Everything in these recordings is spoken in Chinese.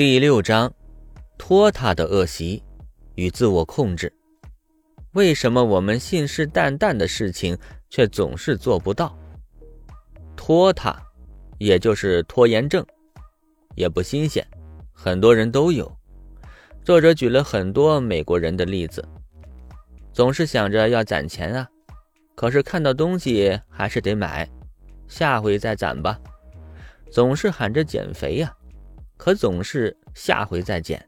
第六章，拖沓的恶习与自我控制。为什么我们信誓旦旦的事情却总是做不到？拖沓，也就是拖延症，也不新鲜，很多人都有。作者举了很多美国人的例子，总是想着要攒钱啊，可是看到东西还是得买，下回再攒吧。总是喊着减肥呀。可总是下回再见，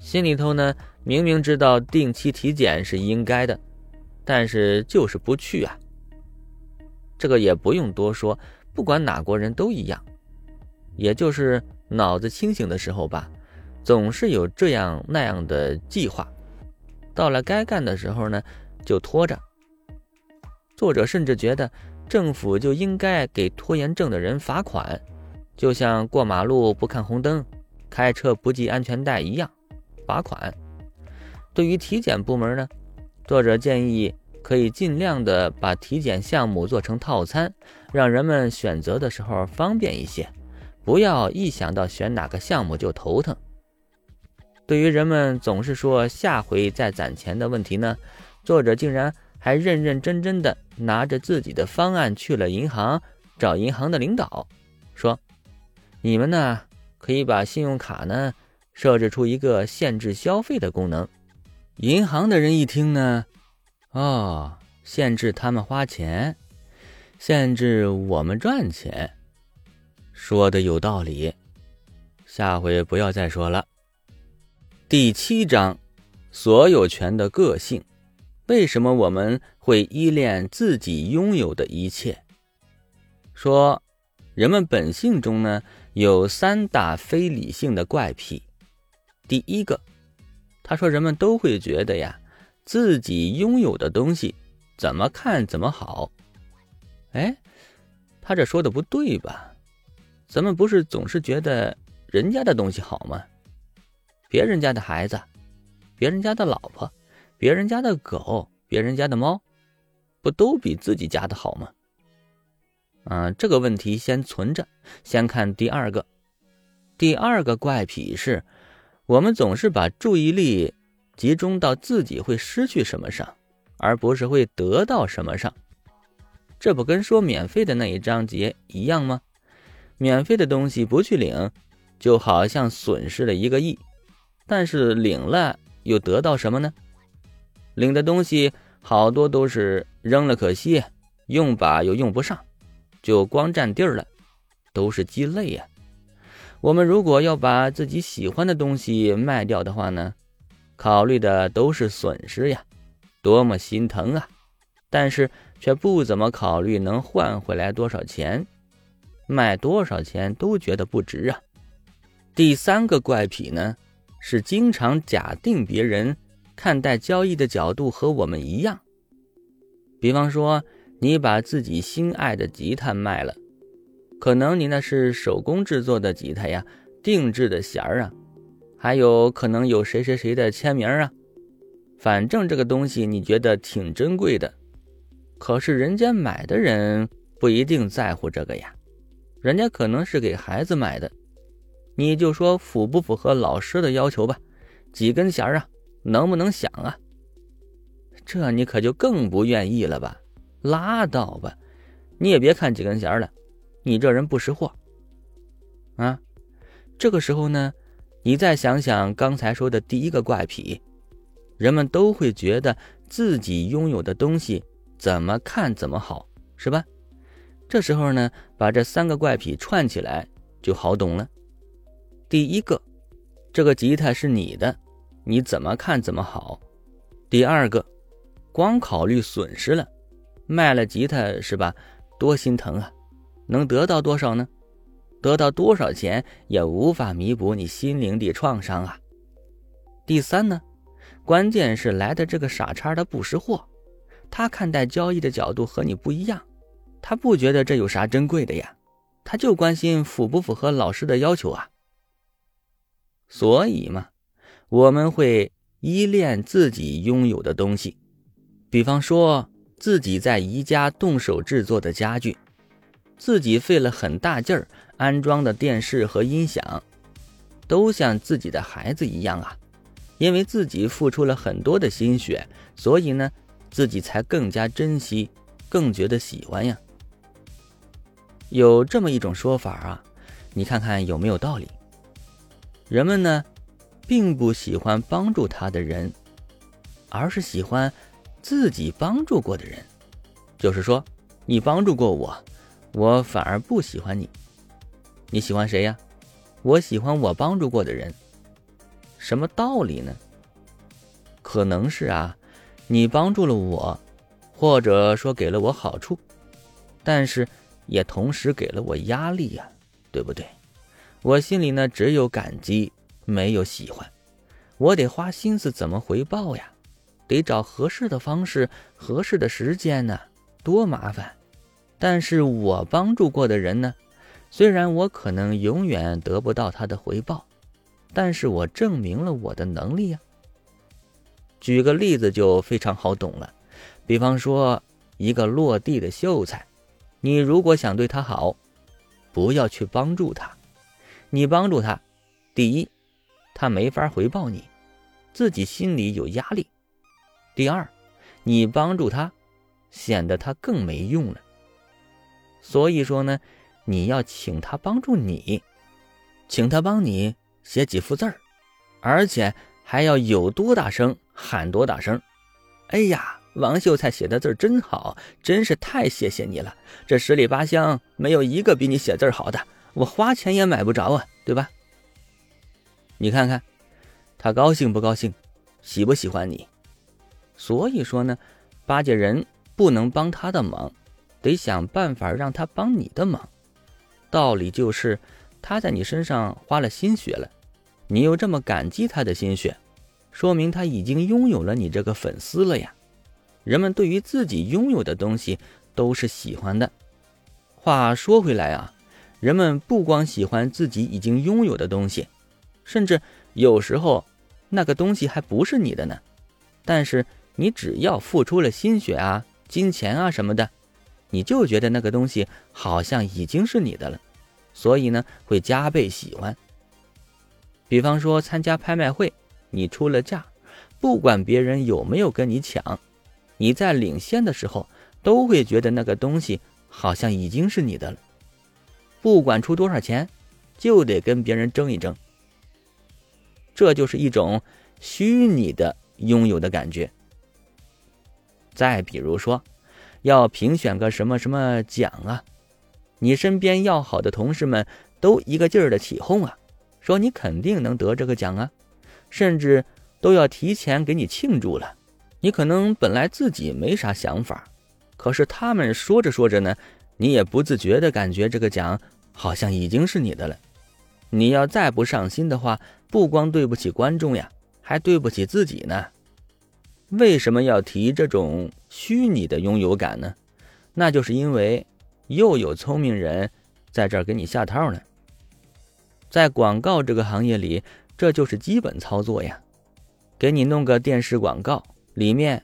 心里头呢明明知道定期体检是应该的，但是就是不去啊。这个也不用多说，不管哪国人都一样，也就是脑子清醒的时候吧，总是有这样那样的计划，到了该干的时候呢就拖着。作者甚至觉得政府就应该给拖延症的人罚款。就像过马路不看红灯、开车不系安全带一样，罚款。对于体检部门呢，作者建议可以尽量的把体检项目做成套餐，让人们选择的时候方便一些，不要一想到选哪个项目就头疼。对于人们总是说下回再攒钱的问题呢，作者竟然还认认真真的拿着自己的方案去了银行，找银行的领导，说。你们呢，可以把信用卡呢设置出一个限制消费的功能。银行的人一听呢，哦，限制他们花钱，限制我们赚钱，说的有道理。下回不要再说了。第七章，所有权的个性。为什么我们会依恋自己拥有的一切？说。人们本性中呢有三大非理性的怪癖。第一个，他说人们都会觉得呀，自己拥有的东西怎么看怎么好。哎，他这说的不对吧？咱们不是总是觉得人家的东西好吗？别人家的孩子，别人家的老婆，别人家的狗，别人家的猫，不都比自己家的好吗？嗯，这个问题先存着，先看第二个。第二个怪癖是，我们总是把注意力集中到自己会失去什么上，而不是会得到什么上。这不跟说免费的那一章节一样吗？免费的东西不去领，就好像损失了一个亿；但是领了又得到什么呢？领的东西好多都是扔了可惜，用吧又用不上。就光占地儿了，都是鸡肋呀。我们如果要把自己喜欢的东西卖掉的话呢，考虑的都是损失呀，多么心疼啊！但是却不怎么考虑能换回来多少钱，卖多少钱都觉得不值啊。第三个怪癖呢，是经常假定别人看待交易的角度和我们一样，比方说。你把自己心爱的吉他卖了，可能你那是手工制作的吉他呀，定制的弦儿啊，还有可能有谁谁谁的签名啊，反正这个东西你觉得挺珍贵的，可是人家买的人不一定在乎这个呀，人家可能是给孩子买的，你就说符不符合老师的要求吧？几根弦儿啊，能不能响啊？这你可就更不愿意了吧？拉倒吧，你也别看几根弦了，你这人不识货啊！这个时候呢，你再想想刚才说的第一个怪癖，人们都会觉得自己拥有的东西怎么看怎么好，是吧？这时候呢，把这三个怪癖串起来就好懂了。第一个，这个吉他是你的，你怎么看怎么好。第二个，光考虑损失了。卖了吉他是吧？多心疼啊！能得到多少呢？得到多少钱也无法弥补你心灵的创伤啊！第三呢，关键是来的这个傻叉他不识货，他看待交易的角度和你不一样，他不觉得这有啥珍贵的呀，他就关心符不符合老师的要求啊。所以嘛，我们会依恋自己拥有的东西，比方说。自己在宜家动手制作的家具，自己费了很大劲儿安装的电视和音响，都像自己的孩子一样啊，因为自己付出了很多的心血，所以呢，自己才更加珍惜，更觉得喜欢呀。有这么一种说法啊，你看看有没有道理？人们呢，并不喜欢帮助他的人，而是喜欢自己帮助过的人。就是说，你帮助过我，我反而不喜欢你。你喜欢谁呀？我喜欢我帮助过的人。什么道理呢？可能是啊，你帮助了我，或者说给了我好处，但是也同时给了我压力呀，对不对？我心里呢只有感激，没有喜欢。我得花心思怎么回报呀？得找合适的方式、合适的时间呢，多麻烦。但是我帮助过的人呢，虽然我可能永远得不到他的回报，但是我证明了我的能力呀。举个例子就非常好懂了，比方说一个落地的秀才，你如果想对他好，不要去帮助他。你帮助他，第一，他没法回报你，自己心里有压力；第二，你帮助他，显得他更没用了。所以说呢，你要请他帮助你，请他帮你写几幅字儿，而且还要有多大声喊多大声。哎呀，王秀才写的字儿真好，真是太谢谢你了！这十里八乡没有一个比你写字好的。我花钱也买不着啊，对吧？你看看，他高兴不高兴，喜不喜欢你？所以说呢，巴结人不能帮他的忙，得想办法让他帮你的忙。道理就是，他在你身上花了心血了，你又这么感激他的心血，说明他已经拥有了你这个粉丝了呀。人们对于自己拥有的东西都是喜欢的。话说回来啊。人们不光喜欢自己已经拥有的东西，甚至有时候那个东西还不是你的呢。但是你只要付出了心血啊、金钱啊什么的，你就觉得那个东西好像已经是你的了，所以呢会加倍喜欢。比方说参加拍卖会，你出了价，不管别人有没有跟你抢，你在领先的时候都会觉得那个东西好像已经是你的了。不管出多少钱，就得跟别人争一争。这就是一种虚拟的拥有的感觉。再比如说，要评选个什么什么奖啊，你身边要好的同事们都一个劲儿的起哄啊，说你肯定能得这个奖啊，甚至都要提前给你庆祝了。你可能本来自己没啥想法，可是他们说着说着呢。你也不自觉的感觉这个奖好像已经是你的了。你要再不上心的话，不光对不起观众呀，还对不起自己呢。为什么要提这种虚拟的拥有感呢？那就是因为又有聪明人在这儿给你下套呢。在广告这个行业里，这就是基本操作呀。给你弄个电视广告，里面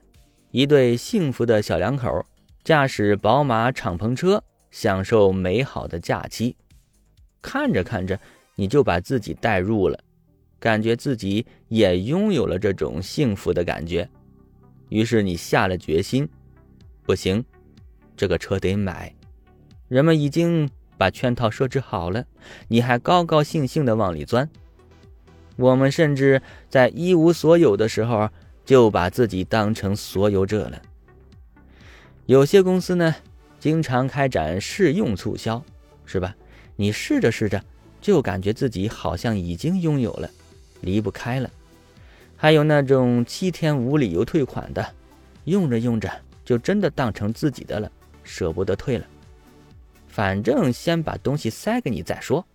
一对幸福的小两口。驾驶宝马敞篷车，享受美好的假期。看着看着，你就把自己带入了，感觉自己也拥有了这种幸福的感觉。于是你下了决心，不行，这个车得买。人们已经把圈套设置好了，你还高高兴兴的往里钻。我们甚至在一无所有的时候，就把自己当成所有者了。有些公司呢，经常开展试用促销，是吧？你试着试着，就感觉自己好像已经拥有了，离不开了。还有那种七天无理由退款的，用着用着就真的当成自己的了，舍不得退了。反正先把东西塞给你再说。